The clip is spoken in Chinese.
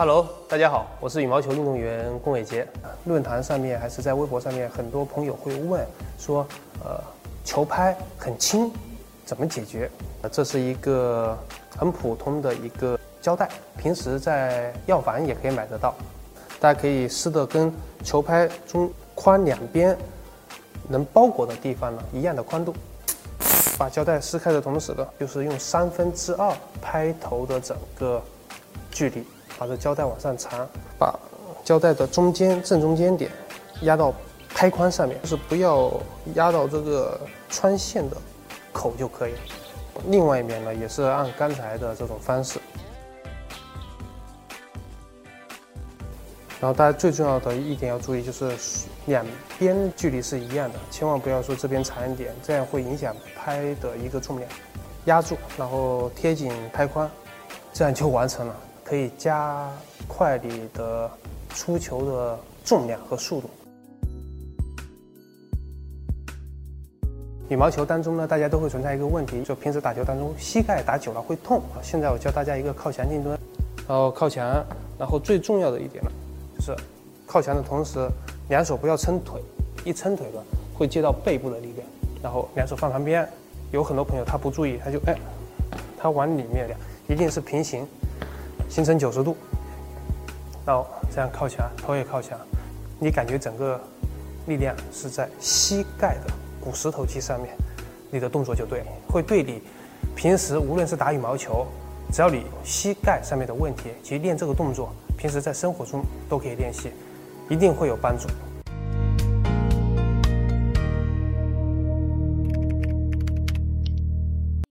Hello，大家好，我是羽毛球运动员龚伟杰。论坛上面还是在微博上面，很多朋友会问说，呃，球拍很轻，怎么解决？这是一个很普通的一个胶带，平时在药房也可以买得到。大家可以撕的跟球拍中宽两边能包裹的地方呢一样的宽度。把胶带撕开的同时呢，就是用三分之二拍头的整个距离。把这胶带往上缠，把胶带的中间正中间点压到拍宽上面，就是不要压到这个穿线的口就可以了。另外一面呢，也是按刚才的这种方式。然后大家最重要的一点要注意，就是两边距离是一样的，千万不要说这边长一点，这样会影响拍的一个重量。压住，然后贴紧拍宽，这样就完成了。可以加快你的出球的重量和速度。羽毛球当中呢，大家都会存在一个问题，就平时打球当中膝盖打久了会痛。现在我教大家一个靠墙定蹲，然后靠墙，然后最重要的一点呢，就是靠墙的同时，两手不要撑腿，一撑腿呢会接到背部的力量，然后两手放旁边。有很多朋友他不注意，他就哎，他往里面两，一定是平行。形成九十度，然后这样靠墙，头也靠墙，你感觉整个力量是在膝盖的股四头肌上面，你的动作就对，会对你平时无论是打羽毛球，只要你膝盖上面的问题，其实练这个动作，平时在生活中都可以练习，一定会有帮助。